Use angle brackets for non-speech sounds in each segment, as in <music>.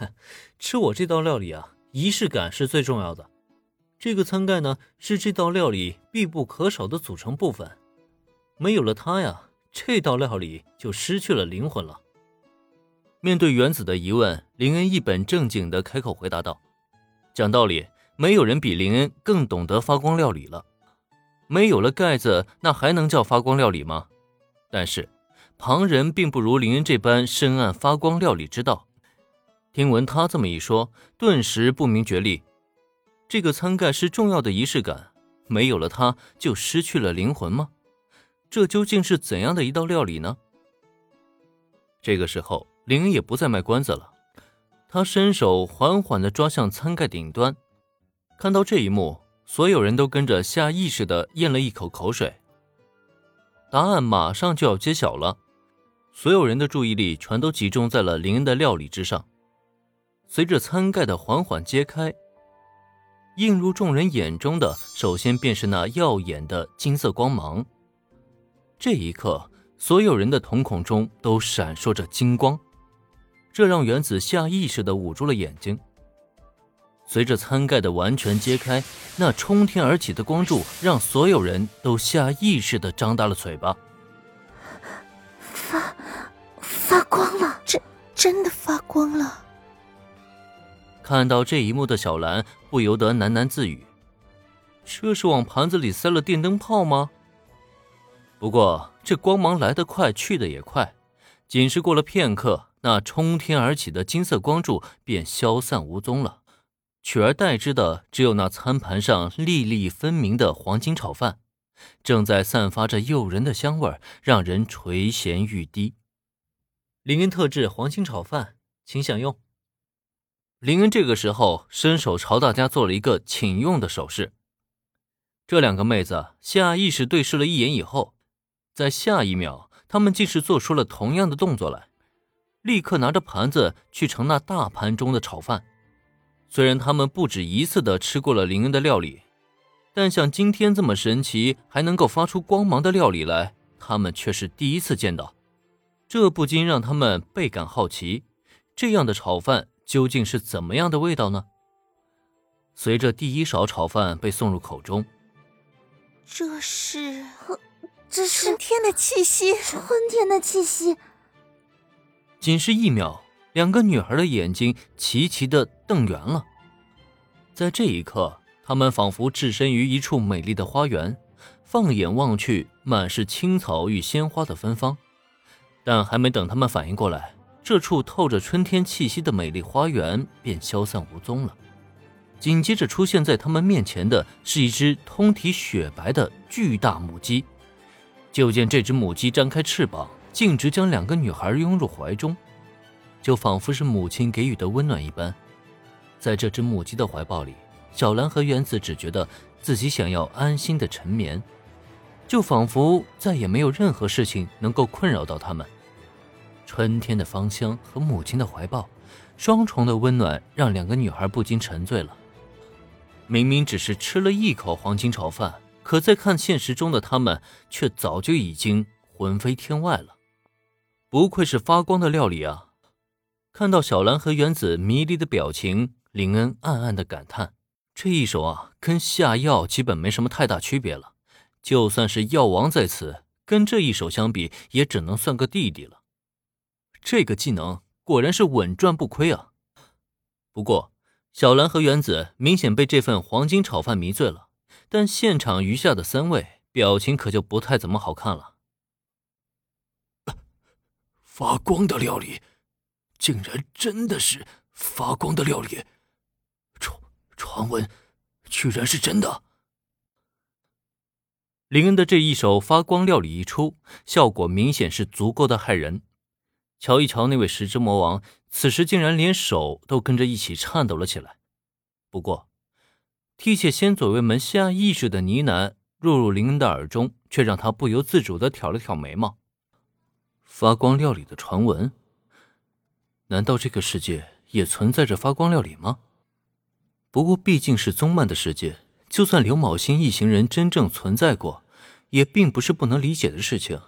<laughs> 吃我这道料理啊，仪式感是最重要的。这个餐盖呢，是这道料理必不可少的组成部分，没有了它呀，这道料理就失去了灵魂了。面对原子的疑问，林恩一本正经的开口回答道：“讲道理，没有人比林恩更懂得发光料理了。没有了盖子，那还能叫发光料理吗？但是，旁人并不如林恩这般深谙发光料理之道。听闻他这么一说，顿时不明觉厉。这个餐盖是重要的仪式感，没有了它，就失去了灵魂吗？这究竟是怎样的一道料理呢？”这个时候。林恩也不再卖关子了，他伸手缓缓地抓向餐盖顶端。看到这一幕，所有人都跟着下意识地咽了一口口水。答案马上就要揭晓了，所有人的注意力全都集中在了林恩的料理之上。随着餐盖的缓缓揭开，映入众人眼中的，首先便是那耀眼的金色光芒。这一刻，所有人的瞳孔中都闪烁着金光。这让原子下意识地捂住了眼睛。随着餐盖的完全揭开，那冲天而起的光柱让所有人都下意识地张大了嘴巴。发发光了，真真的发光了！看到这一幕的小兰不由得喃喃自语：“这是往盘子里塞了电灯泡吗？”不过这光芒来得快，去得也快，仅是过了片刻。那冲天而起的金色光柱便消散无踪了，取而代之的只有那餐盘上粒粒分明的黄金炒饭，正在散发着诱人的香味，让人垂涎欲滴。林恩特制黄金炒饭，请享用。林恩这个时候伸手朝大家做了一个请用的手势。这两个妹子下意识对视了一眼以后，在下一秒，她们竟是做出了同样的动作来。立刻拿着盘子去盛那大盘中的炒饭。虽然他们不止一次的吃过了林恩的料理，但像今天这么神奇还能够发出光芒的料理来，他们却是第一次见到。这不禁让他们倍感好奇：这样的炒饭究竟是怎么样的味道呢？随着第一勺炒饭被送入口中，这是，这是春天的气息，春天的气息。仅是一秒，两个女孩的眼睛齐齐的瞪圆了。在这一刻，她们仿佛置身于一处美丽的花园，放眼望去，满是青草与鲜花的芬芳。但还没等她们反应过来，这处透着春天气息的美丽花园便消散无踪了。紧接着出现在他们面前的是一只通体雪白的巨大母鸡。就见这只母鸡张开翅膀。径直将两个女孩拥入怀中，就仿佛是母亲给予的温暖一般。在这只母鸡的怀抱里，小兰和原子只觉得自己想要安心的沉眠，就仿佛再也没有任何事情能够困扰到他们。春天的芳香和母亲的怀抱，双重的温暖让两个女孩不禁沉醉了。明明只是吃了一口黄金炒饭，可在看现实中的他们，却早就已经魂飞天外了。不愧是发光的料理啊！看到小兰和原子迷离的表情，林恩暗暗的感叹：这一手啊，跟下药基本没什么太大区别了。就算是药王在此，跟这一手相比，也只能算个弟弟了。这个技能果然是稳赚不亏啊！不过，小兰和原子明显被这份黄金炒饭迷醉了，但现场余下的三位表情可就不太怎么好看了。发光的料理，竟然真的是发光的料理，传传闻居然是真的。林恩的这一手发光料理一出，效果明显是足够的骇人。瞧一瞧那位石之魔王，此时竟然连手都跟着一起颤抖了起来。不过，替切先左卫门下意识的呢喃落入林恩的耳中，却让他不由自主的挑了挑眉毛。发光料理的传闻，难道这个世界也存在着发光料理吗？不过毕竟是宗漫的世界，就算刘昴星一行人真正存在过，也并不是不能理解的事情。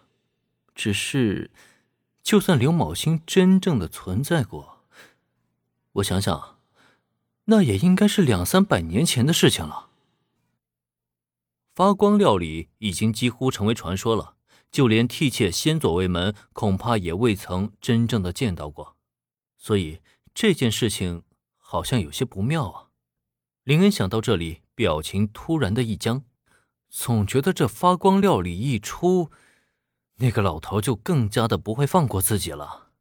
只是，就算刘某星真正的存在过，我想想，那也应该是两三百年前的事情了。发光料理已经几乎成为传说了，就连替妾先左卫门恐怕也未曾真正的见到过，所以这件事情好像有些不妙啊。林恩想到这里，表情突然的一僵，总觉得这发光料理一出，那个老头就更加的不会放过自己了。